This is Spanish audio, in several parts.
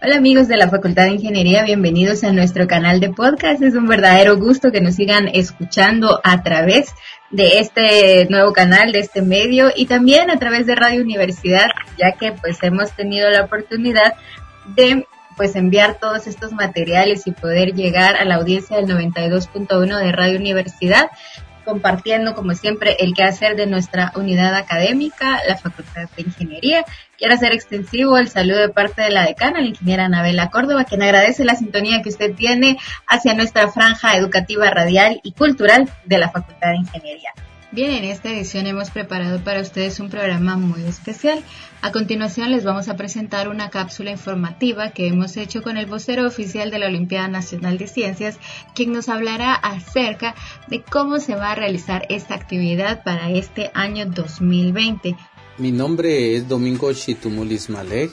Hola amigos de la Facultad de Ingeniería, bienvenidos a nuestro canal de podcast. Es un verdadero gusto que nos sigan escuchando a través de este nuevo canal, de este medio y también a través de Radio Universidad, ya que pues hemos tenido la oportunidad de pues enviar todos estos materiales y poder llegar a la audiencia del 92.1 de Radio Universidad compartiendo, como siempre, el quehacer de nuestra unidad académica, la Facultad de Ingeniería. Quiero hacer extensivo el saludo de parte de la decana, la ingeniera Anabela Córdoba, quien agradece la sintonía que usted tiene hacia nuestra franja educativa radial y cultural de la Facultad de Ingeniería. Bien, en esta edición hemos preparado para ustedes un programa muy especial. A continuación les vamos a presentar una cápsula informativa que hemos hecho con el vocero oficial de la Olimpiada Nacional de Ciencias, quien nos hablará acerca de cómo se va a realizar esta actividad para este año 2020. Mi nombre es Domingo Chitumulis Malek,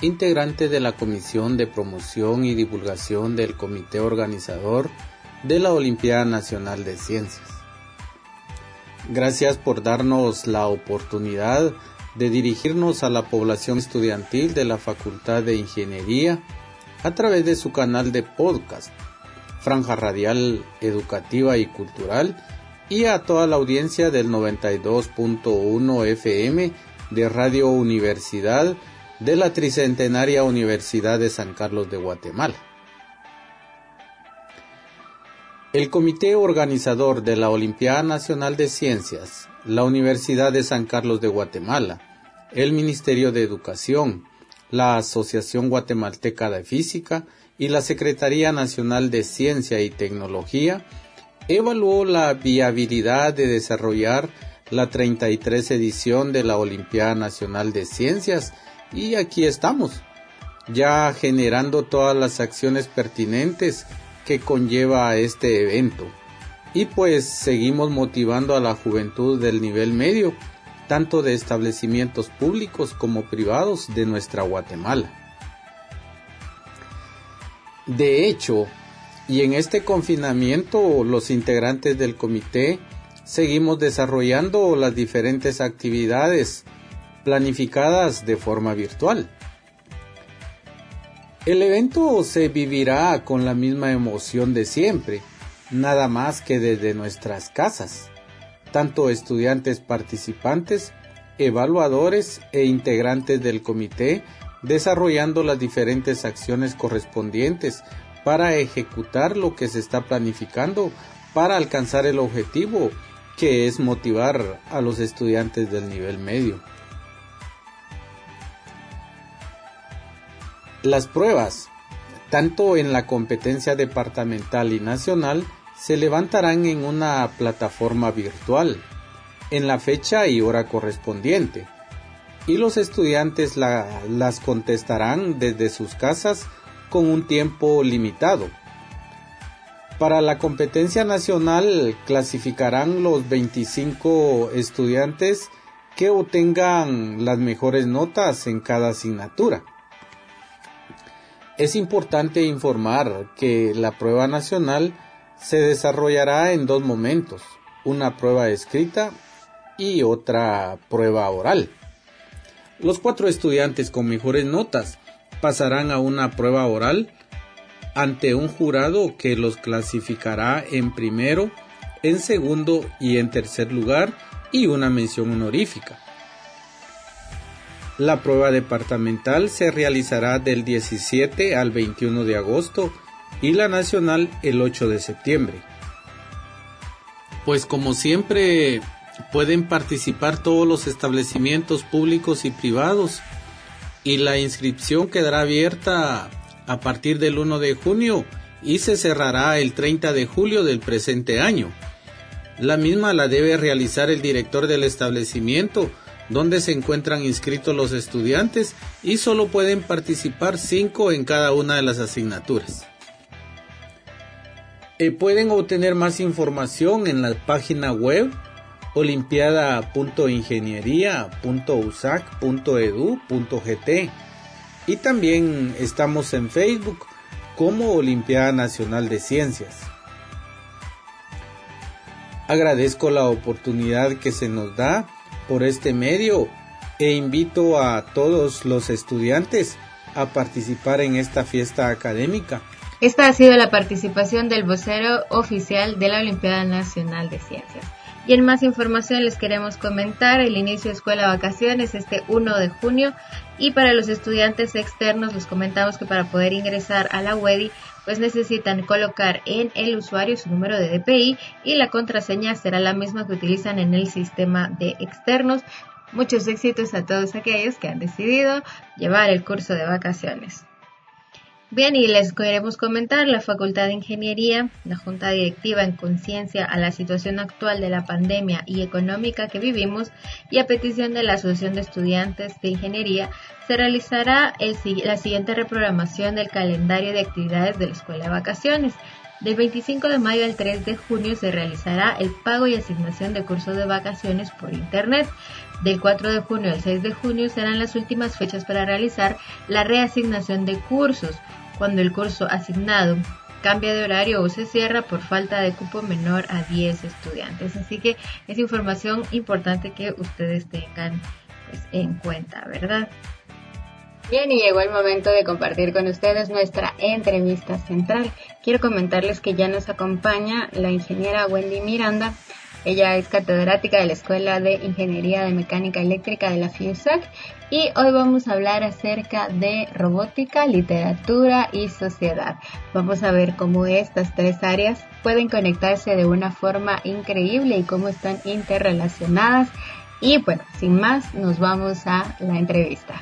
integrante de la Comisión de Promoción y Divulgación del Comité Organizador de la Olimpiada Nacional de Ciencias. Gracias por darnos la oportunidad de dirigirnos a la población estudiantil de la Facultad de Ingeniería a través de su canal de podcast, Franja Radial Educativa y Cultural, y a toda la audiencia del 92.1 FM de Radio Universidad de la Tricentenaria Universidad de San Carlos de Guatemala. El comité organizador de la Olimpiada Nacional de Ciencias, la Universidad de San Carlos de Guatemala, el Ministerio de Educación, la Asociación Guatemalteca de Física y la Secretaría Nacional de Ciencia y Tecnología evaluó la viabilidad de desarrollar la 33 edición de la Olimpiada Nacional de Ciencias y aquí estamos, ya generando todas las acciones pertinentes que conlleva este evento. Y pues seguimos motivando a la juventud del nivel medio, tanto de establecimientos públicos como privados de nuestra Guatemala. De hecho, y en este confinamiento los integrantes del comité seguimos desarrollando las diferentes actividades planificadas de forma virtual. El evento se vivirá con la misma emoción de siempre, nada más que desde nuestras casas. Tanto estudiantes participantes, evaluadores e integrantes del comité desarrollando las diferentes acciones correspondientes para ejecutar lo que se está planificando para alcanzar el objetivo que es motivar a los estudiantes del nivel medio. Las pruebas, tanto en la competencia departamental y nacional, se levantarán en una plataforma virtual, en la fecha y hora correspondiente, y los estudiantes las contestarán desde sus casas con un tiempo limitado. Para la competencia nacional clasificarán los 25 estudiantes que obtengan las mejores notas en cada asignatura. Es importante informar que la prueba nacional se desarrollará en dos momentos, una prueba escrita y otra prueba oral. Los cuatro estudiantes con mejores notas pasarán a una prueba oral ante un jurado que los clasificará en primero, en segundo y en tercer lugar y una mención honorífica. La prueba departamental se realizará del 17 al 21 de agosto y la nacional el 8 de septiembre. Pues como siempre pueden participar todos los establecimientos públicos y privados y la inscripción quedará abierta a partir del 1 de junio y se cerrará el 30 de julio del presente año. La misma la debe realizar el director del establecimiento donde se encuentran inscritos los estudiantes y solo pueden participar cinco en cada una de las asignaturas. Eh, pueden obtener más información en la página web olimpiada.ingeniería.usac.edu.gt y también estamos en Facebook como Olimpiada Nacional de Ciencias. Agradezco la oportunidad que se nos da por este medio e invito a todos los estudiantes a participar en esta fiesta académica. Esta ha sido la participación del vocero oficial de la Olimpiada Nacional de Ciencias. Y en más información les queremos comentar el inicio de escuela vacaciones este 1 de junio y para los estudiantes externos les comentamos que para poder ingresar a la UEDI pues necesitan colocar en el usuario su número de DPI y la contraseña será la misma que utilizan en el sistema de externos. Muchos éxitos a todos aquellos que han decidido llevar el curso de vacaciones. Bien, y les queremos comentar, la Facultad de Ingeniería, la Junta Directiva en conciencia a la situación actual de la pandemia y económica que vivimos y a petición de la Asociación de Estudiantes de Ingeniería, se realizará la siguiente reprogramación del calendario de actividades de la Escuela de Vacaciones. Del 25 de mayo al 3 de junio se realizará el pago y asignación de cursos de vacaciones por Internet. Del 4 de junio al 6 de junio serán las últimas fechas para realizar la reasignación de cursos cuando el curso asignado cambia de horario o se cierra por falta de cupo menor a 10 estudiantes. Así que es información importante que ustedes tengan pues, en cuenta, ¿verdad? Bien, y llegó el momento de compartir con ustedes nuestra entrevista central. Quiero comentarles que ya nos acompaña la ingeniera Wendy Miranda, ella es catedrática de la Escuela de Ingeniería de Mecánica Eléctrica de la FIUSAC y hoy vamos a hablar acerca de robótica, literatura y sociedad. Vamos a ver cómo estas tres áreas pueden conectarse de una forma increíble y cómo están interrelacionadas. Y bueno, sin más, nos vamos a la entrevista.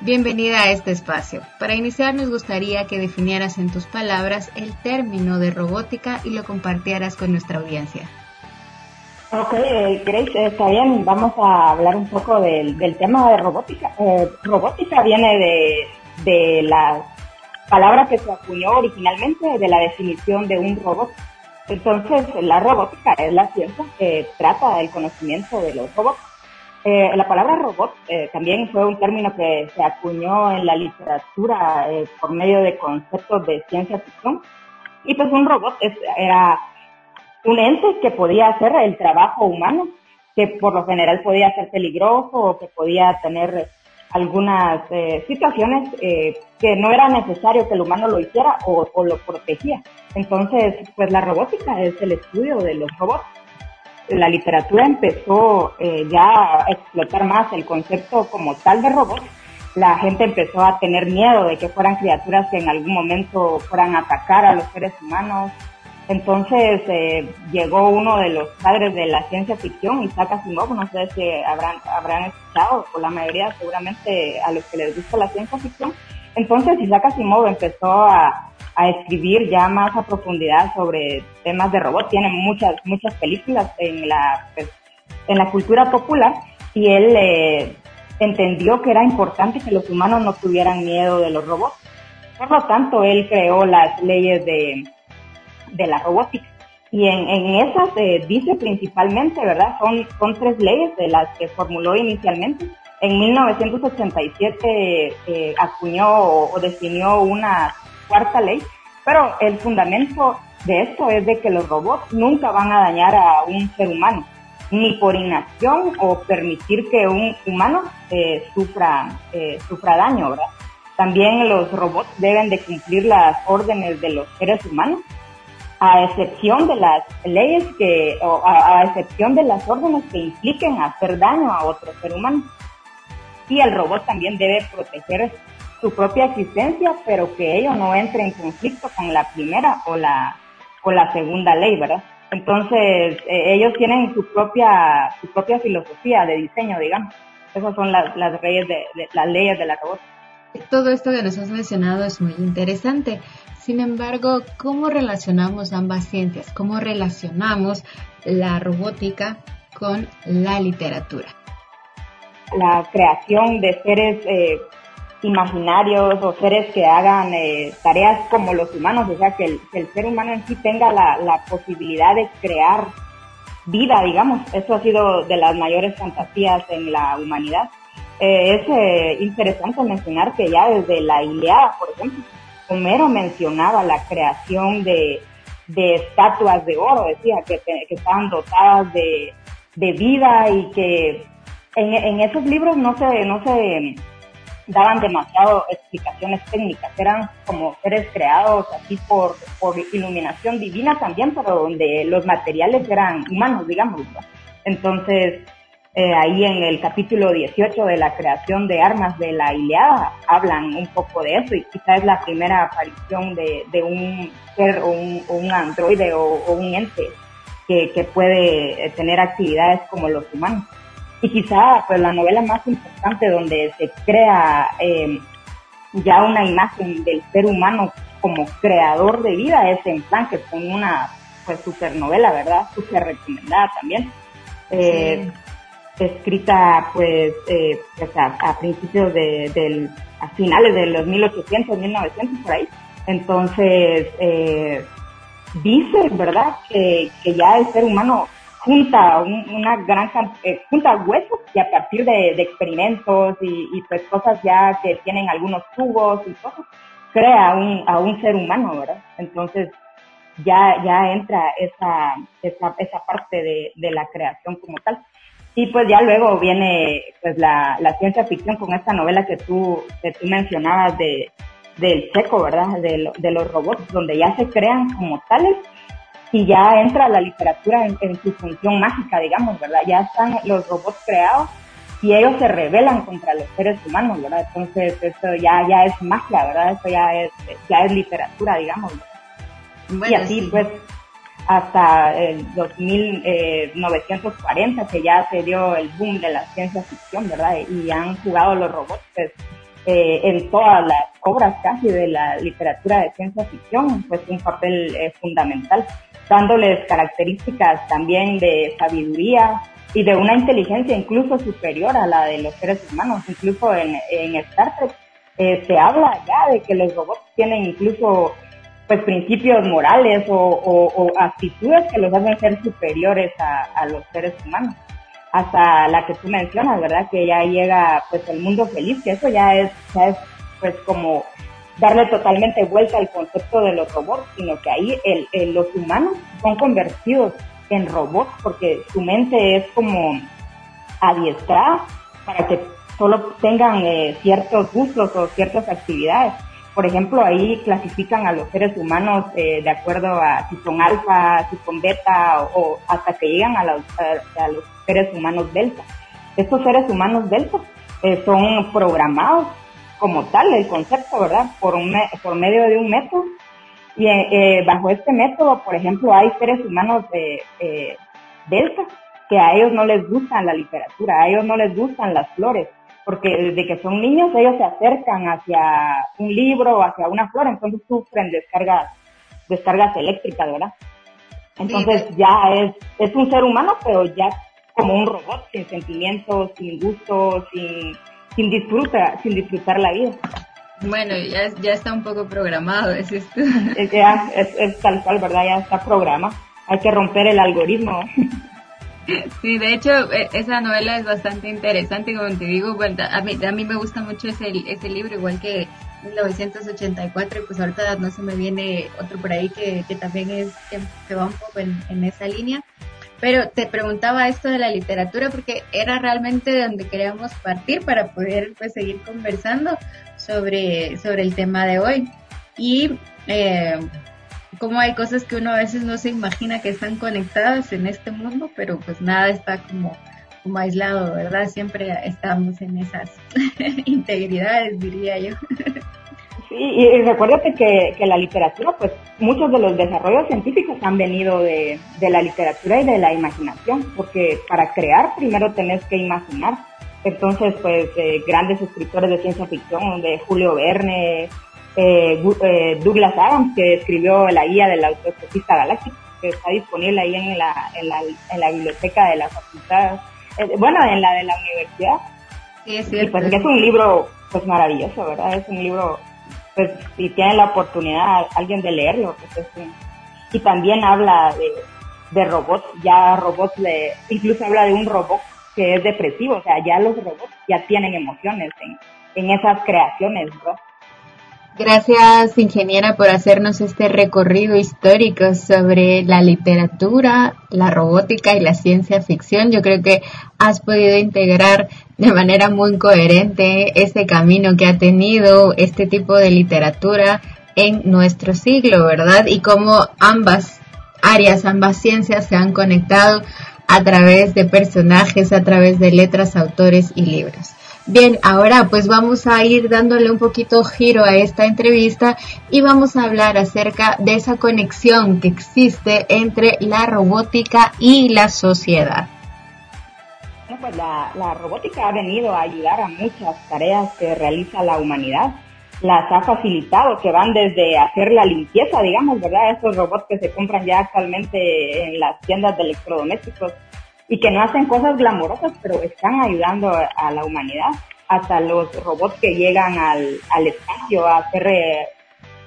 Bienvenida a este espacio. Para iniciar nos gustaría que definieras en tus palabras el término de robótica y lo compartieras con nuestra audiencia. Ok, eh, Grace, está bien. Vamos a hablar un poco del, tema de robótica. Eh, robótica viene de, de la palabra que se acuñó originalmente de la definición de un robot. Entonces, la robótica es la ciencia que trata del conocimiento de los robots. Eh, la palabra robot eh, también fue un término que se acuñó en la literatura eh, por medio de conceptos de ciencia ficción. Y pues un robot era un ente que podía hacer el trabajo humano, que por lo general podía ser peligroso o que podía tener algunas situaciones que no era necesario que el humano lo hiciera o, o lo protegía. Entonces, pues la robótica es el estudio de los robots la literatura empezó eh, ya a explotar más el concepto como tal de robot, la gente empezó a tener miedo de que fueran criaturas que en algún momento fueran a atacar a los seres humanos. Entonces eh, llegó uno de los padres de la ciencia ficción, Isaac Asimov, no sé si habrán, habrán escuchado, o la mayoría seguramente a los que les gusta la ciencia ficción. Entonces Isaac Asimov empezó a, a escribir ya más a profundidad sobre temas de robots. Tiene muchas, muchas películas en la, pues, en la cultura popular y él eh, entendió que era importante que los humanos no tuvieran miedo de los robots. Por lo tanto, él creó las leyes de, de la robótica. Y en, en esas eh, dice principalmente, ¿verdad? Son, son tres leyes de las que formuló inicialmente. En 1987 eh, acuñó o definió una cuarta ley, pero el fundamento de esto es de que los robots nunca van a dañar a un ser humano, ni por inacción o permitir que un humano eh, sufra, sufra daño, ¿verdad? También los robots deben de cumplir las órdenes de los seres humanos, a excepción de las leyes que, o a, a excepción de las órdenes que impliquen hacer daño a otro ser humano. Y el robot también debe proteger su propia existencia, pero que ello no entre en conflicto con la primera o la, o la segunda ley, ¿verdad? Entonces, eh, ellos tienen su propia, su propia filosofía de diseño, digamos. Esas son las, las, leyes de, las leyes de la robótica. Todo esto que nos has mencionado es muy interesante. Sin embargo, ¿cómo relacionamos ambas ciencias? ¿Cómo relacionamos la robótica con la literatura? La creación de seres eh, imaginarios o seres que hagan eh, tareas como los humanos, o sea, que el, ser humano en sí tenga la, posibilidad de crear vida, digamos. Eso ha sido de las mayores fantasías en la humanidad. Eh, es eh, interesante mencionar que ya desde la Ilíada, por ejemplo, Homero mencionaba la creación de, de estatuas de oro, decía, que, estaban dotadas de, de vida y que en, en esos libros no se, no se daban demasiado explicaciones técnicas, eran como seres creados así por, por iluminación divina también, pero donde los materiales eran humanos, digamos. Entonces, eh, ahí en el capítulo 18 de la creación de armas de la Iliada hablan un poco de eso y quizás es la primera aparición de, un ser o un, androide o, un ente que, que, puede eh, tener actividades como los humanos. Y quizá pues la novela más importante donde se crea eh, ya una imagen del ser humano como creador de vida es en que con una pues supernovela, ¿verdad? Súper recomendada también. Eh, escrita pues, eh, pues a, principios de, del, a finales de los 1800, 1900 por ahí. Entonces, eh, dice, ¿verdad?, que, que ya el ser humano junta una gran eh, junta huesos y a partir de, experimentos y, y, pues cosas ya que tienen algunos tubos y cosas, crea un, a un ser humano, ¿verdad? Entonces, ya, ya entra esa, esa, esa parte de la creación como tal. Y pues ya luego viene pues la, la ciencia ficción con esta novela que tú, que tú mencionabas de, del checo, ¿verdad? De, de los robots, donde ya se crean como tales y ya entra la literatura en, en, su función mágica, digamos, ¿verdad? Ya están los robots creados y ellos se rebelan contra los seres humanos, ¿verdad? Entonces eso ya, ya es magia, ¿verdad? Eso ya es, ya es literatura, digamos. y así pues hasta el 2940 eh, que ya se dio el boom de la ciencia ficción, ¿verdad? Y han jugado los robots pues, eh, en todas las obras casi de la literatura de ciencia ficción, pues un papel eh, fundamental, dándoles características también de sabiduría y de una inteligencia incluso superior a la de los seres humanos, incluso en, en Star Trek. se habla ya de que los robots tienen incluso pues principios morales o, actitudes que los hacen ser superiores a, los seres humanos. Hasta la que tú mencionas, ¿verdad? Que ya llega pues el mundo feliz, que eso ya es, ya es pues como darle totalmente vuelta al concepto de los robots, sino que ahí el, los humanos son convertidos en robots porque su mente es como adiestrada para que solo tengan eh, ciertos gustos o ciertas actividades por ejemplo, ahí clasifican a los seres humanos eh, de acuerdo a si son alfa, si son beta o, hasta que llegan a los, a, los, seres humanos delta. Estos seres humanos delta eh, son programados como tal, el concepto, ¿verdad? Por, un, por medio de un método. Y eh, bajo este método, por ejemplo, hay seres humanos de delta que a ellos no les gustan la literatura, a ellos no les gustan las flores, porque desde que son niños ellos se acercan hacia un libro o hacia una flor, entonces sufren descargas, descargas eléctricas, ¿verdad? Entonces ya es, es un ser humano, pero ya como un robot, sin sentimientos, sin gustos, sin, sin disfrutar, sin disfrutar la vida. Bueno, ya, ya está un poco programado, es esto. Es, ya, es, es tal cual, ¿verdad? Ya está programado. Hay que romper el algoritmo. Sí, de hecho, e, esa novela es bastante interesante, como te digo, a mí, a mí me gusta mucho ese, ese libro, igual que 1984, y pues ahorita no se me viene otro por ahí que, que también es, que, va un poco en, en, esa línea. Pero te preguntaba esto de la literatura porque era realmente de donde queríamos partir para poder pues seguir conversando sobre, sobre el tema de hoy. Y eh, como hay cosas que uno a veces no se imagina que están conectadas en este mundo, pero pues nada está como, como aislado, ¿verdad? Siempre estamos en esas integridades, diría yo. Sí, y recuérdate que, que la literatura, pues muchos de los desarrollos científicos han venido de, de la literatura y de la imaginación, porque para crear primero tenés que imaginar. Entonces, pues eh, grandes escritores de ciencia ficción, de Julio Verne, eh, eh, Douglas Adams, que escribió la guía del autoestopista galáctico, que está disponible ahí en la, en la, en la biblioteca de la facultad, eh, bueno, en la de la universidad. Sí, es cierto. Y pues es un libro pues maravilloso, ¿verdad? Es un libro, pues si tienen la oportunidad alguien de leerlo, pues es y también habla de, de robots, ya robots de, incluso habla de un robot que es depresivo, o sea, ya los robots ya tienen emociones en, en esas creaciones, ¿verdad? Gracias, ingeniera, por hacernos este recorrido histórico sobre la literatura, la robótica y la ciencia ficción. Yo creo que has podido integrar de manera muy coherente este camino que ha tenido este tipo de literatura en nuestro siglo, ¿verdad? Y cómo ambas áreas, ambas ciencias se han conectado a través de personajes, a través de letras, autores y libros. Bien, ahora pues vamos a ir dándole un poquito giro a esta entrevista y vamos a hablar acerca de esa conexión que existe entre la robótica y la sociedad. pues la, robótica ha venido a ayudar a muchas tareas que realiza la humanidad las ha facilitado, que van desde hacer la limpieza, digamos, ¿verdad? Esos robots que se compran ya actualmente en las tiendas de electrodomésticos y que no hacen cosas glamorosas, pero están ayudando a la humanidad, hasta los robots que llegan al, al espacio a hacer eh,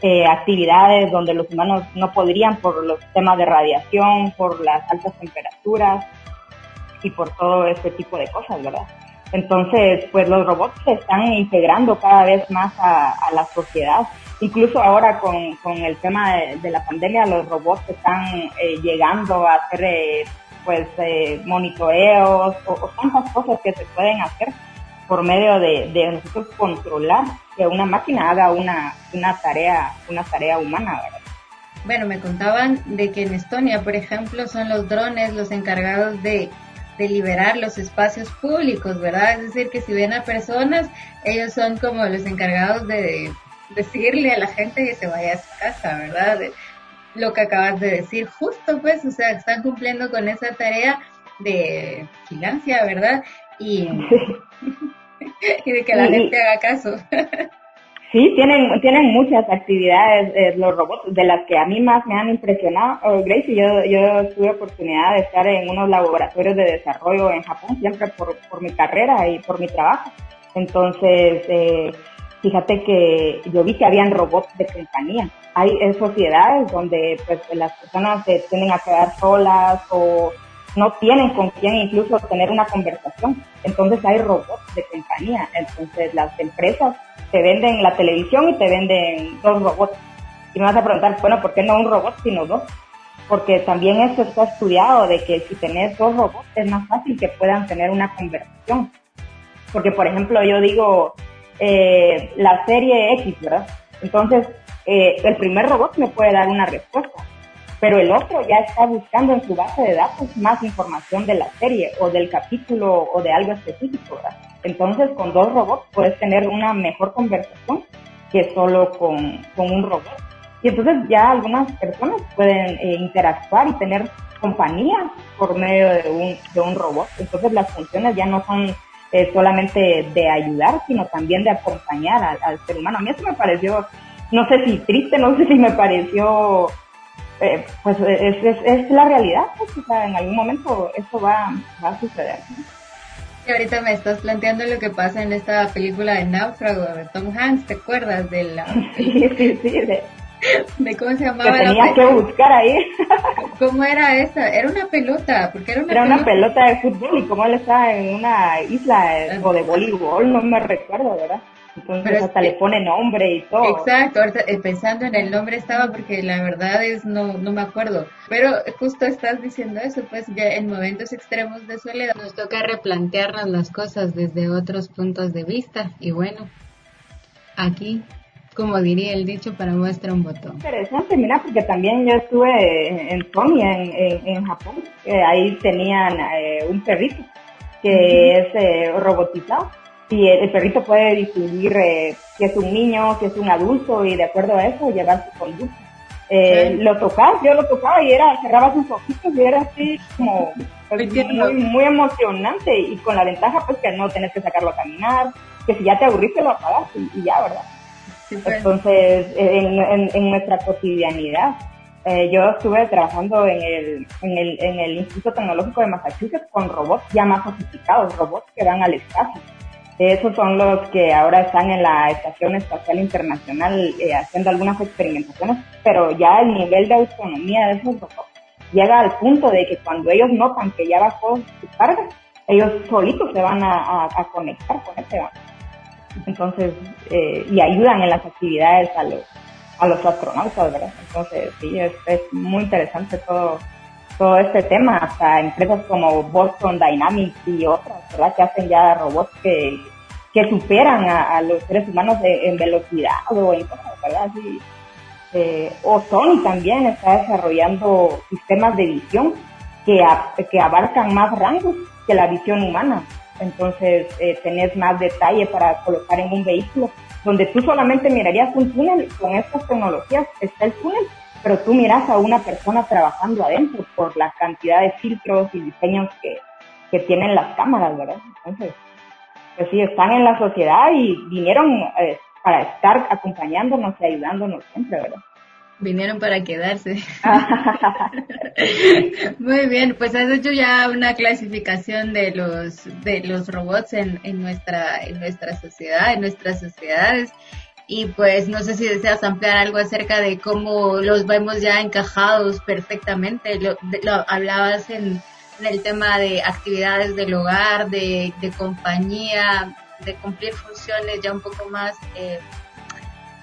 eh, actividades donde los humanos no podrían por los temas de radiación, por las altas temperaturas y por todo este tipo de cosas, ¿verdad? Entonces, pues los robots se están integrando cada vez más a, la sociedad. Incluso ahora con, con el tema de, la pandemia, los robots están eh, llegando a eh, pues eh, monitoreos o, tantas cosas que se pueden hacer por medio de, de, nosotros controlar que una máquina haga una, una tarea, una tarea humana, ¿verdad? Bueno, me contaban de que en Estonia, por ejemplo, son los drones los encargados de de liberar los espacios públicos, ¿verdad? Es decir, que si ven a personas, ellos son como los encargados de decirle a la gente que se vaya a su casa, ¿verdad? Lo que acabas de decir, justo pues, o sea, están cumpliendo con esa tarea de vigilancia, ¿verdad? Y, y de que la gente haga caso. Sí, tienen, tienen muchas actividades eh, los robots, de las que a mí más me han impresionado. Oh, Gracie, yo, yo tuve oportunidad de estar en unos laboratorios de desarrollo en Japón, siempre por, por mi carrera y por mi trabajo. Entonces, eh, fíjate que yo vi que habían robots de compañía. Hay sociedades donde pues las personas se tienen a quedar solas o no tienen con quién incluso tener una conversación. Entonces hay robots de compañía. Entonces las empresas te venden la televisión y te venden dos robots. Y me vas a preguntar, bueno, ¿por qué no un robot sino dos? Porque también esto está estudiado de que si tenés dos robots es más fácil que puedan tener una conversación. Porque, por ejemplo, yo digo eh, la serie X, ¿verdad? Entonces, eh, el primer robot me puede dar una respuesta, pero el otro ya está buscando en su base de datos más información de la serie o del capítulo o de algo específico, ¿verdad? Entonces, con dos robots puedes tener una mejor conversación que solo con, un robot. Y entonces ya algunas personas pueden eh, interactuar y tener compañía por medio de un, de un robot. Entonces las funciones ya no son eh, solamente de ayudar, sino también de acompañar al, ser humano. A mí eso me pareció, no sé si triste, no sé si me pareció, eh, pues es, es, es, la realidad, pues, o sea, en algún momento esto va, va a suceder ahorita me estás planteando lo que pasa en esta película de Náufrago de Tom Hanks, ¿te acuerdas de la... Sí, sí, sí, de, cómo se llamaba que tenía que buscar ahí. ¿Cómo era esa? Era una pelota, porque era una Era una pelota de fútbol y como él estaba en una isla o de voleibol, no me recuerdo, ¿verdad? Entonces hasta le pone nombre y todo. Exacto, eh, pensando en el nombre estaba porque la verdad es no, no me acuerdo. Pero justo estás diciendo eso, pues ya en momentos extremos de soledad nos toca replantearnos las cosas desde otros puntos de vista y bueno, aquí como diría el dicho, para muestra un botón. Interesante, mira, porque también yo estuve en Sony, en, en, Japón, ahí tenían eh, un perrito que es eh, robotizado y el, perrito puede distinguir eh, si es un niño, si es un adulto y de acuerdo a eso llevar su conducta. Eh, Lo tocaba, yo lo tocaba y era, cerraba sus ojitos y era así como pues, muy, muy emocionante y con la ventaja pues que no tenés que sacarlo a caminar, que si ya te aburriste lo apagas y, ya, ¿verdad? Pues. Entonces, en, nuestra cotidianidad, eh, yo estuve trabajando en el, en, el, en el Instituto Tecnológico de Massachusetts con robots ya más sofisticados, robots que van al espacio esos son los que ahora están en la Estación Espacial Internacional eh, haciendo algunas experimentaciones, pero ya el nivel de autonomía de esos robots llega al punto de que cuando ellos notan que ya bajó su carga, ellos solitos se van a, conectar con ese Entonces, eh, y ayudan en las actividades a los, a los astronautas, ¿verdad? Entonces, sí, es, es muy interesante todo, todo este tema, hasta empresas como Boston Dynamics y otras, ¿verdad? Que hacen ya robots que, que superan a, los seres humanos en velocidad o en cosas, ¿verdad? Eh, o Sony también está desarrollando sistemas de visión que, que abarcan más rangos que la visión humana. Entonces, eh, tenés más detalle para colocar en un vehículo, donde tú solamente mirarías un túnel, con estas tecnologías está el túnel, pero tú miras a una persona trabajando adentro por la cantidad de filtros y diseños que, que tienen las cámaras, ¿verdad? Entonces, pues sí, están en la sociedad y vinieron eh, para estar acompañándonos y ayudándonos siempre, ¿verdad? Vinieron para quedarse. Muy bien, pues has hecho ya una clasificación de los de los robots en, en nuestra en nuestra sociedad, en nuestras sociedades y pues no sé si deseas ampliar algo acerca de cómo los vemos ya encajados perfectamente. Lo, hablabas en, el tema de actividades del hogar, de, compañía, de cumplir funciones ya un poco más eh,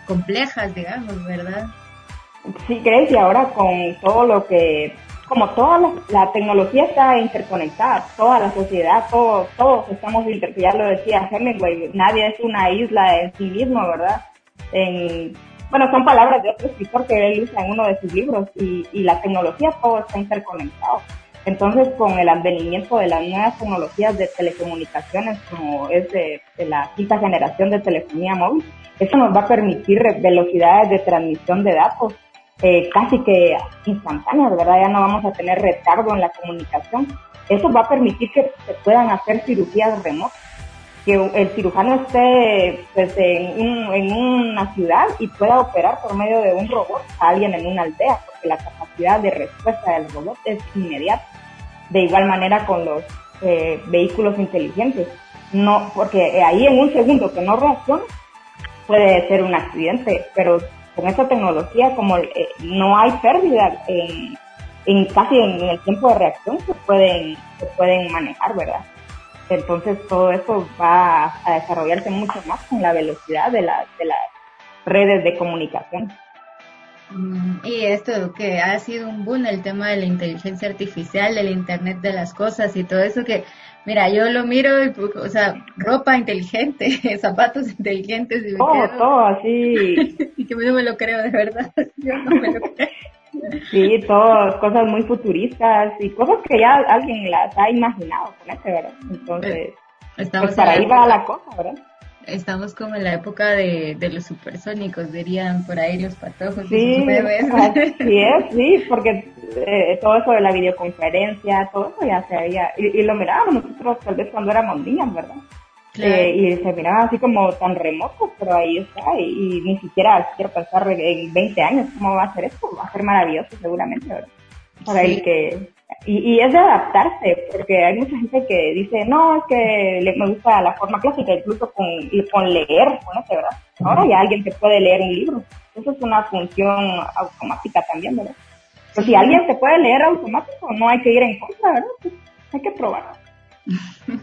complejas, digamos, ¿verdad? Sí, crees, y ahora con todo lo que, como toda la, tecnología está interconectada, toda la sociedad, todos, todos estamos interconectados, ya lo decía Hemingway, nadie es una isla en sí mismo, ¿verdad? bueno, son palabras de otro escritor que él usa en uno de sus libros y, la tecnología todo está interconectado. Entonces, con el advenimiento de las nuevas tecnologías de telecomunicaciones, como es de, la quinta generación de telefonía móvil, eso nos va a permitir velocidades de transmisión de datos eh, casi que instantáneas, ¿verdad? Ya no vamos a tener retardo en la comunicación. Eso va a permitir que se puedan hacer cirugías remotas que el cirujano esté pues, en, una ciudad y pueda operar por medio de un robot a alguien en una aldea, porque la capacidad de respuesta del robot es inmediata. De igual manera con los eh, vehículos inteligentes. No, porque ahí en un segundo que no reacciona puede ser un accidente, pero con esta tecnología como eh, no hay pérdida en, en casi en el tiempo de reacción se pueden se pueden manejar, ¿verdad? Entonces todo eso va a desarrollarse mucho más con la velocidad de, la, de las redes de comunicación. Mm, y esto que ha sido un boom, el tema de la inteligencia artificial, del Internet de las cosas y todo eso que, mira, yo lo miro, y, o sea, ropa inteligente, zapatos inteligentes. Y todo, todo así. y que yo no me lo creo de verdad. Yo no me lo creo. Sí, todas cosas muy futuristas y cosas que ya alguien las ha imaginado con ese, ¿verdad? Entonces, Estamos pues para ahí va la cosa, ¿verdad? Estamos como en la época de, de los supersónicos, dirían por ahí los patojos. Sí, así es, sí, porque eh, todo eso de la videoconferencia, todo eso ya se había, y, y lo mirábamos nosotros tal vez cuando éramos niños, ¿verdad? Eh, y se miraba así como tan remoto, pero ahí está, y, ni siquiera quiero pensar en 20 años cómo va a ser esto, va a ser maravilloso seguramente, ¿verdad? Por ahí que, y, es de adaptarse, porque hay mucha gente que dice, no, es que me gusta la forma clásica, incluso con, con leer, con ¿verdad? Ahora hay alguien que puede leer un libro, eso es una función automática también, ¿verdad? Pero si alguien se puede leer automático, no hay que ir en contra, ¿verdad? Pues hay que probar.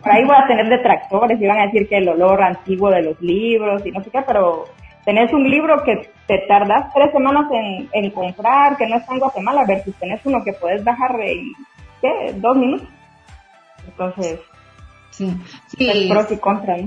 Por ahí voy a tener detractores y van a decir que el olor antiguo de los libros y no sé qué, pero tenés un libro que te tardas tres semanas en, comprar, que no está en Guatemala, versus tenés uno que puedes bajar en, ¿qué? Dos minutos. Entonces, sí, sí. pros y contras,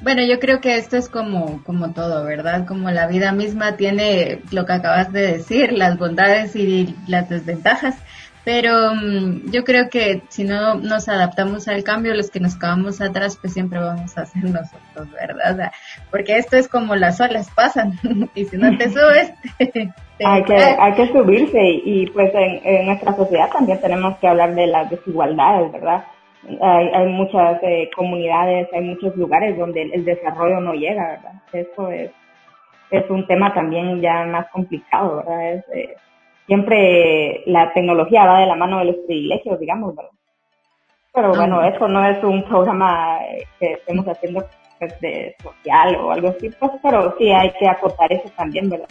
Bueno, yo creo que esto es como, como todo, ¿verdad? Como la vida misma tiene lo que acabas de decir, las bondades y las desventajas. Pero mm, yo creo que si no nos adaptamos al cambio, los que nos quedamos atrás, pues siempre vamos a ser nosotros, ¿verdad? porque esto es como las olas pasan, y si no te subes, hay, que, hay que subirse, y pues en, nuestra sociedad también tenemos que hablar de las desigualdades, ¿verdad? Hay, hay muchas eh, comunidades, hay muchos lugares donde el, desarrollo no llega, ¿verdad? Eso es, es un tema también ya más complicado, ¿verdad? Es, eh, siempre la tecnología va de la mano de los privilegios, digamos, ¿verdad? Pero bueno, eso no es un programa que estemos haciendo pues, de social o algo así, pues, pero sí hay que acotar eso también, ¿verdad?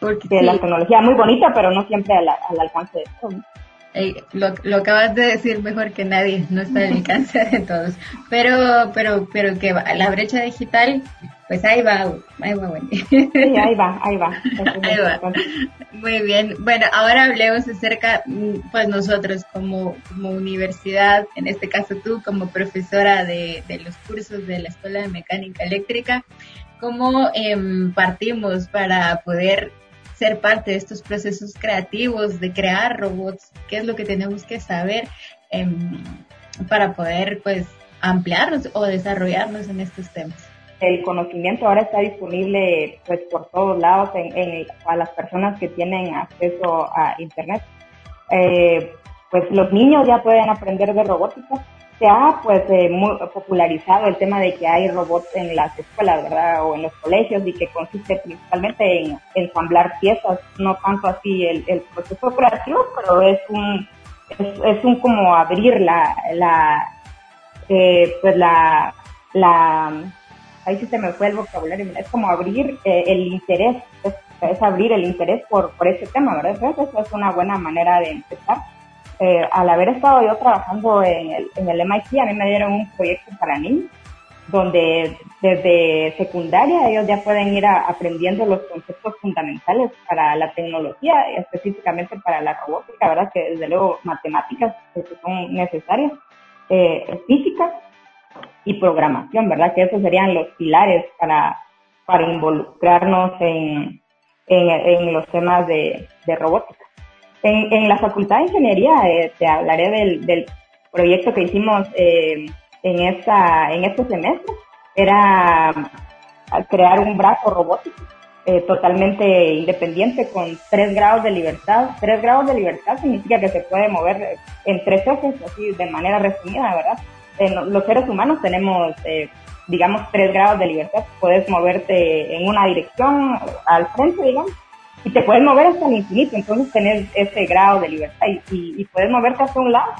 Porque la tecnología es muy bonita, pero no siempre al, alcance de todos. Lo, lo, acabas de decir mejor que nadie, no está al alcance de todos. Pero, pero, pero que la brecha digital, pues ahí va, ahí va, bueno. Sí, ahí va, ahí va. Ahí va. Muy bien. Bueno, ahora hablemos acerca, mm, pues nosotros como, como universidad, en este caso tú como profesora de, de los cursos de la Escuela de Mecánica Eléctrica, ¿cómo em, partimos para poder ser parte de estos procesos creativos, de crear robots, qué es lo que tenemos que saber em, para poder pues ampliarnos o desarrollarnos en estos temas. El conocimiento ahora está disponible pues por todos lados en, a las personas que tienen acceso a internet. Eh, pues los niños ya pueden aprender de robótica, se ha pues eh, muy popularizado el tema de que hay robots en las escuelas, ¿verdad? O en los colegios y que consiste principalmente en ensamblar piezas, no tanto así el, proceso creativo, pero es un es, un como abrir la la eh, pues la la ahí se me fue el vocabulario, es como abrir eh, el interés, es, abrir el interés por, por ese tema, ¿verdad? Entonces eso es una buena manera de empezar eh, al haber estado yo trabajando en el, en el MIT, a mí me dieron un proyecto para niños, donde desde secundaria ellos ya pueden ir aprendiendo los conceptos fundamentales para la tecnología, específicamente para la robótica, ¿verdad? Que desde luego matemáticas que son necesarias, eh, física y programación, ¿verdad? Que esos serían los pilares para, para involucrarnos en, en, en los temas de, de robótica. En, la Facultad de Ingeniería eh, te hablaré del, proyecto que hicimos eh, en, esta, en este semestre. Era crear un brazo robótico eh, totalmente independiente con tres grados de libertad. Tres grados de libertad significa que se puede mover en tres ejes, así de manera resumida, ¿verdad? los seres humanos tenemos, digamos, tres grados de libertad. Puedes moverte en una dirección al frente, digamos, y te puedes mover hasta el infinito, entonces tenés ese grado de libertad y, puedes moverte hacia un lado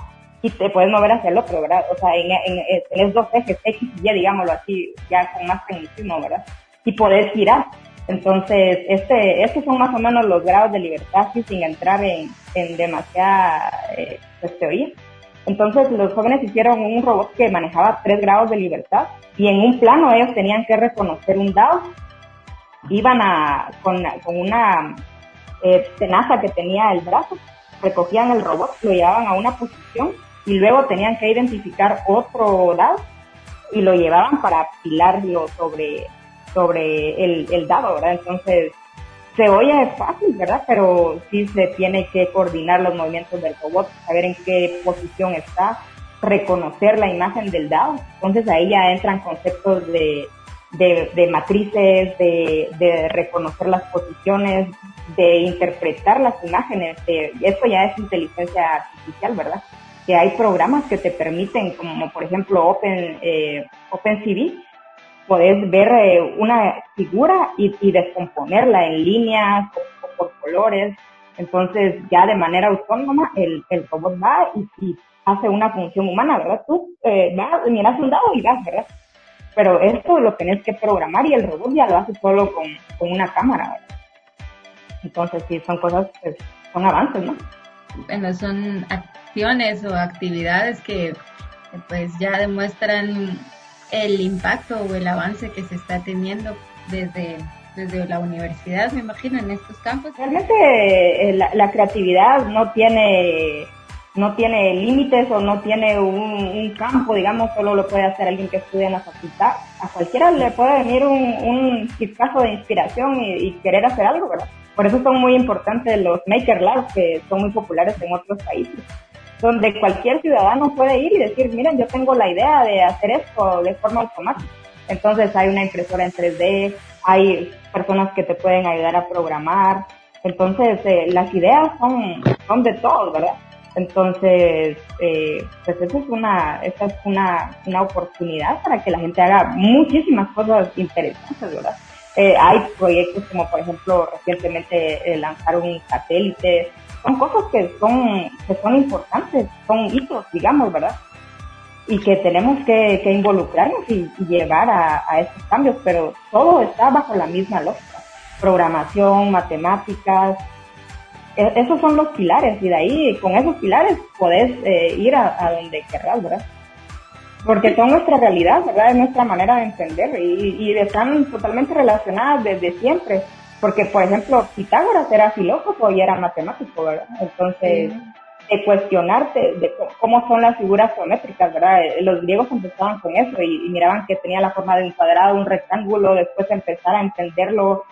y te puedes mover hacia el otro, ¿verdad? O sea, en, en, dos ejes, X y Y, digámoslo así, ya con más tecnicismo, ¿verdad? Y podés girar. Entonces, este, estos son más o menos los grados de libertad, sí, sin entrar en, en demasiada eh, pues, teoría. Entonces, los jóvenes hicieron un robot que manejaba tres grados de libertad y en un plano ellos tenían que reconocer un dado iban a, con, una eh, tenaza que tenía el brazo, recogían el robot, lo llevaban a una posición y luego tenían que identificar otro dado y lo llevaban para apilarlo sobre, sobre el, el dado, ¿verdad? Entonces, se oye fácil, ¿verdad? Pero sí se tiene que coordinar los movimientos del robot, saber en qué posición está, reconocer la imagen del dado. Entonces ahí ya entran conceptos de de, matrices, de, reconocer las posiciones, de interpretar las imágenes. De, eso ya es inteligencia artificial, ¿verdad? Que hay programas que te permiten, como por ejemplo Open, eh, OpenCV, puedes ver eh, una figura y, descomponerla en líneas o, por colores. Entonces, ya de manera autónoma, el, el robot va y, hace una función humana, ¿verdad? Tú eh, vas, miras un dado y vas, ¿verdad? Pero esto lo tenés que programar y el robot ya lo hace solo con, con una cámara. Entonces, sí, son cosas, pues, son avances, ¿no? Bueno, son acciones o actividades que pues ya demuestran el impacto o el avance que se está teniendo desde, desde la universidad, me imagino, en estos campos. Realmente eh, la, la creatividad no tiene no tiene límites o no tiene un, campo, digamos, solo lo puede hacer alguien que estudia en la facultad. A cualquiera le puede venir un, un de inspiración y, querer hacer algo, ¿verdad? Por eso son muy importantes los Maker Labs, que son muy populares en otros países, donde cualquier ciudadano puede ir y decir, miren, yo tengo la idea de hacer esto de forma automática. Entonces hay una impresora en 3D, hay personas que te pueden ayudar a programar. Entonces, eh, las ideas son, son de todos, ¿verdad? Entonces, eh, pues esa es una, esa es una, una oportunidad para que la gente haga muchísimas cosas interesantes, ¿verdad? Eh, hay proyectos como, por ejemplo, recientemente eh, lanzar un satélite. Son cosas que son, que son importantes, son hitos, digamos, ¿verdad? Y que tenemos que, involucrarnos y, llegar a, a estos cambios, pero todo está bajo la misma lógica. Programación, matemáticas, esos son los pilares y de ahí, con esos pilares, podés eh, ir a, donde querrás, ¿verdad? Porque son nuestra realidad, ¿verdad? Es nuestra manera de entender y, y están totalmente relacionadas desde siempre. Porque, por ejemplo, Pitágoras era filósofo y era matemático, ¿verdad? Entonces, de cuestionarte de cómo son las figuras geométricas, ¿verdad? Eh, los griegos empezaban con eso y, miraban que tenía la forma de un cuadrado, un rectángulo, después empezar a entenderlo,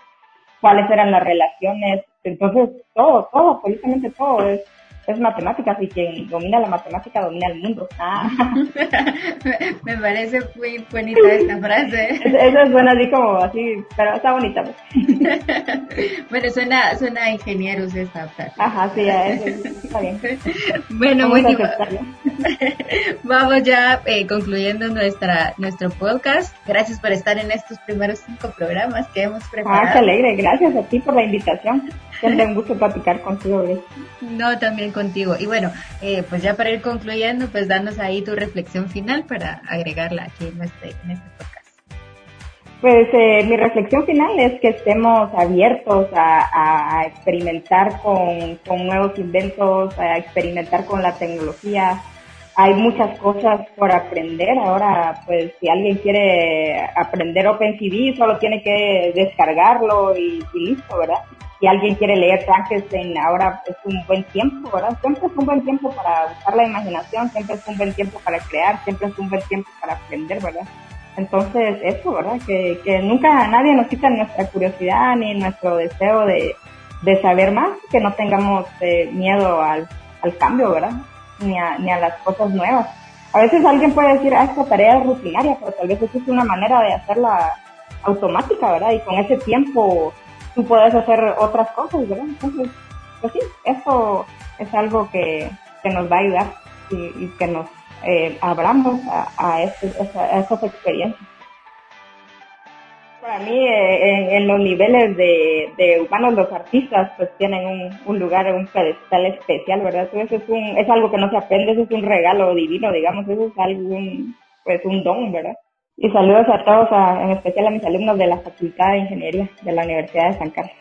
cuáles eran las relaciones. Entonces, todo, todo, absolutamente todo es es matemáticas y quien domina la matemática domina el mundo. Ah. Me parece muy bonita esta frase. Eso suena así como así, pero está bonita. Pues. bueno, suena, suena a ingenieros esta frase. Ajá, sí, está bien. Bueno, muy bien. Vamos ya eh, concluyendo nuestra nuestro podcast. Gracias por estar en estos primeros cinco programas que hemos preparado. Ah, qué alegre. Gracias a ti por la invitación. Siempre un gusto platicar contigo. No, también contigo. Y bueno, eh, pues ya para ir concluyendo, pues danos ahí tu reflexión final para agregarla aquí en este, en este podcast. Pues eh, mi reflexión final es que estemos abiertos a, a experimentar con, con, nuevos inventos, a experimentar con la tecnología. Hay muchas cosas por aprender. Ahora, pues si alguien quiere aprender OpenCV, solo tiene que descargarlo y listo, ¿verdad? Si alguien quiere leer Frankenstein, ahora es un buen tiempo, ¿verdad? Siempre es un buen tiempo para usar la imaginación, siempre es un buen tiempo para crear, siempre es un buen tiempo para aprender, ¿verdad? Entonces, eso, ¿verdad? Que, que nunca nadie nos quita nuestra curiosidad ni nuestro deseo de, de saber más, que no tengamos eh, miedo al, al, cambio, ¿verdad? Ni a, ni a las cosas nuevas. A veces alguien puede decir, ah, esta tarea es rutinaria, pero tal vez eso es una manera de hacerla automática, ¿verdad? Y con ese tiempo tú puedes hacer otras cosas, ¿verdad? Entonces, pues sí, eso es algo que, que nos va a ayudar y, que nos eh, abramos a, a, esas experiencias. Para mí, eh, en, los niveles de, de, humanos, los artistas pues tienen un, un lugar, un pedestal especial, ¿verdad? Entonces es, un, es algo que no se aprende, eso es un regalo divino, digamos, eso es algún, pues un don, ¿verdad? Y saludos a todos, en especial a mis alumnos de la Facultad de Ingeniería de la Universidad de San Carlos.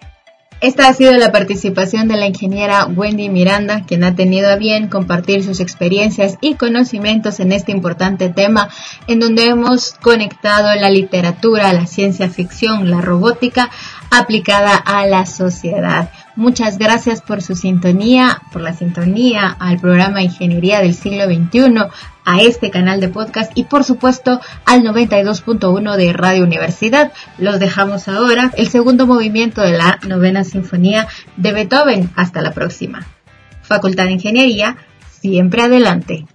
Esta ha sido la participación de la ingeniera Wendy Miranda, quien ha tenido a bien compartir sus experiencias y conocimientos en este importante tema, en donde hemos conectado la literatura, la ciencia ficción, la robótica aplicada a la sociedad. Muchas gracias por su sintonía, por la sintonía al programa Ingeniería del siglo XXI, a este canal de podcast y por supuesto al 92.1 de Radio Universidad. Los dejamos ahora, el segundo movimiento de la novena sinfonía de Beethoven. Hasta la próxima. Facultad de Ingeniería, siempre adelante.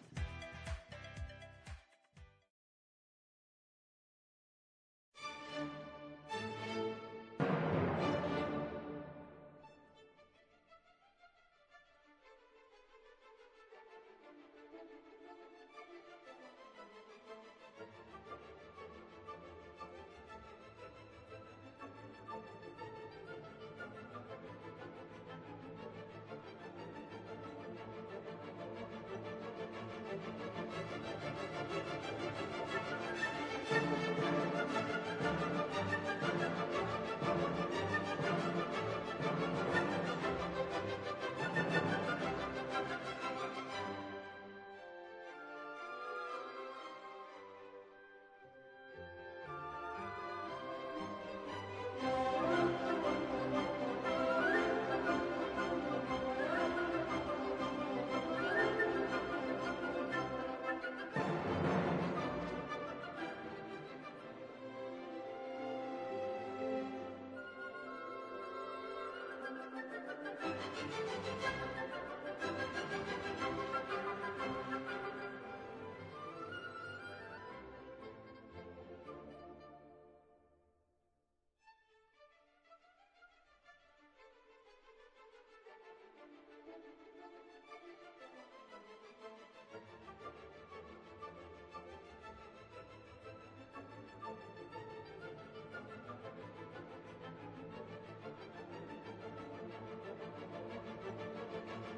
フフフフフ。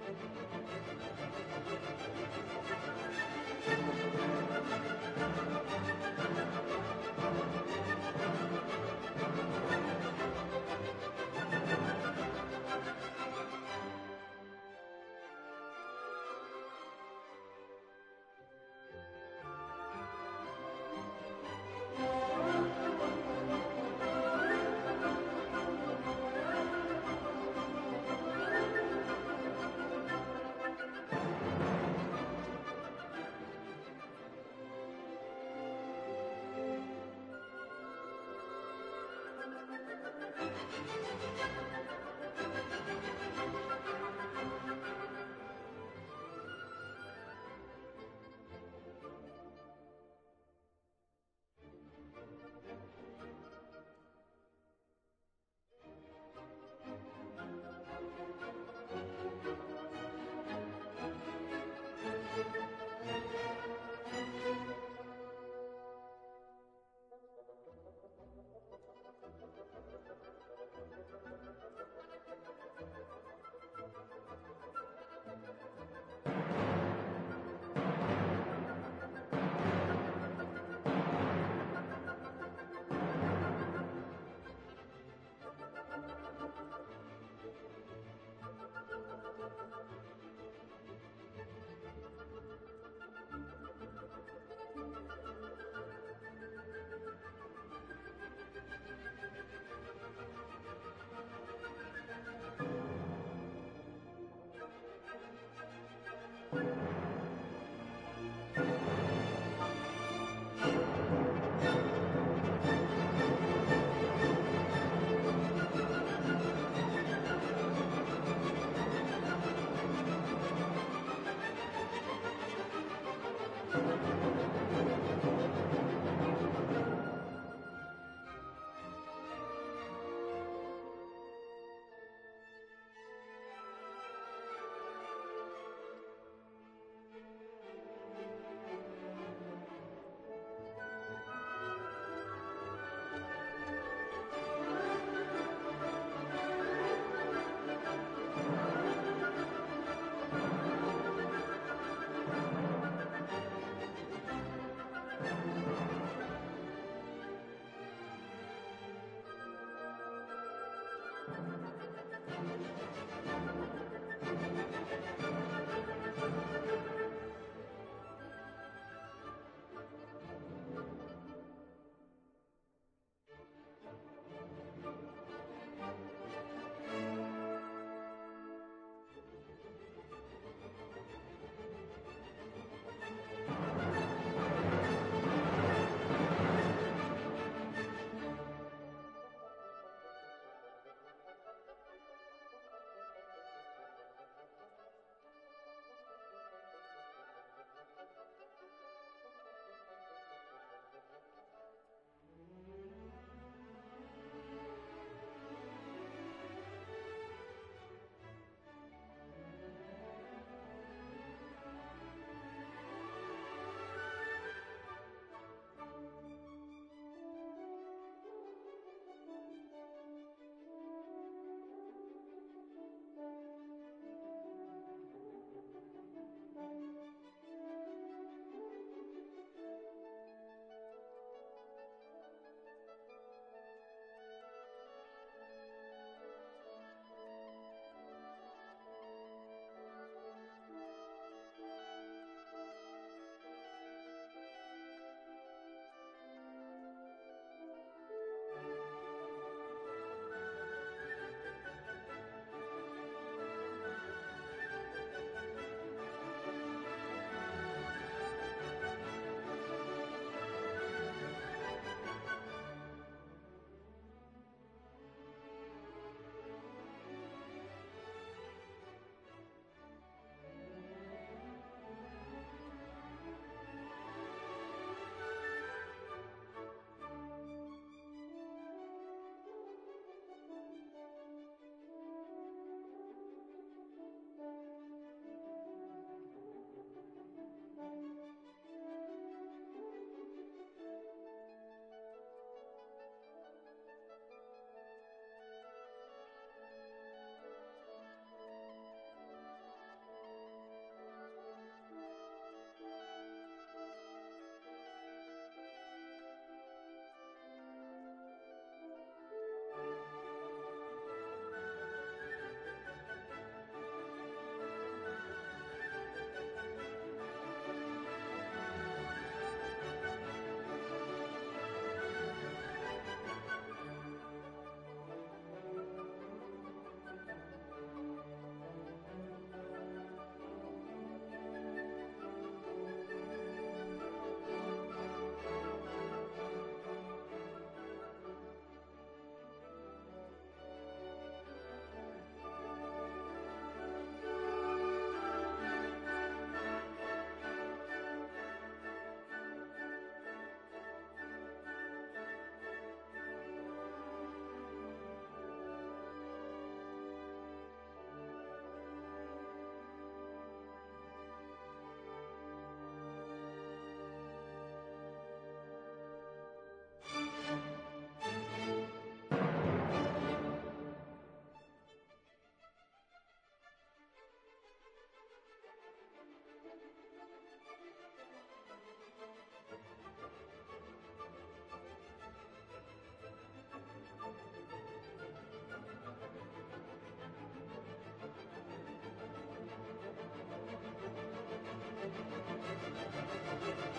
Thank you. フフフフ。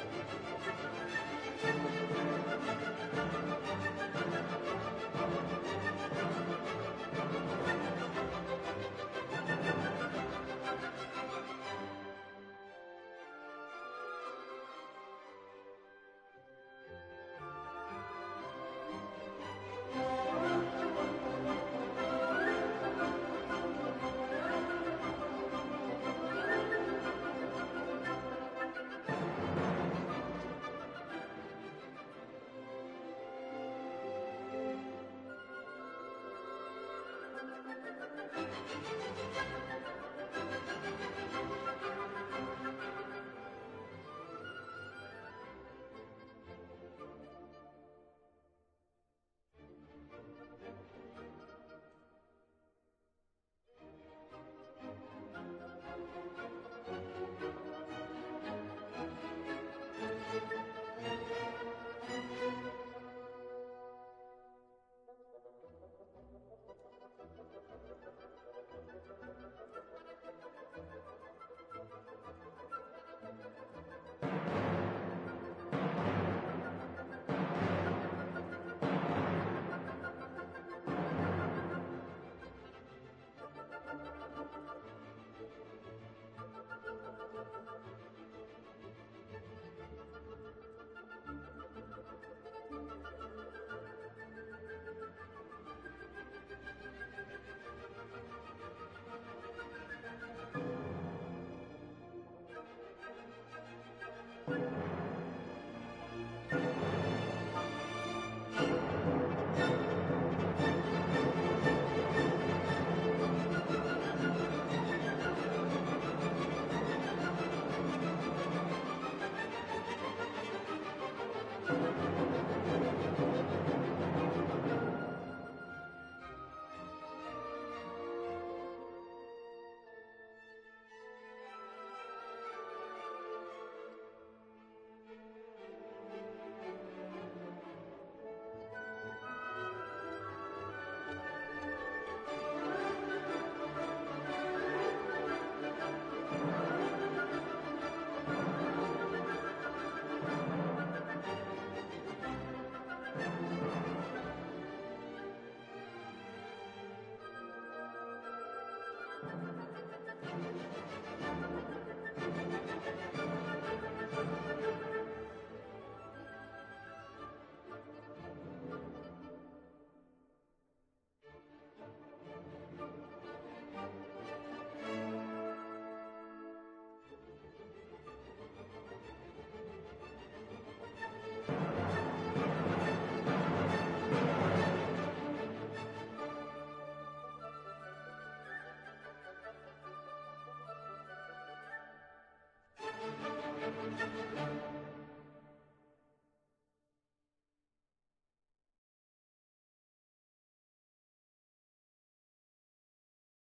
Música Thank you.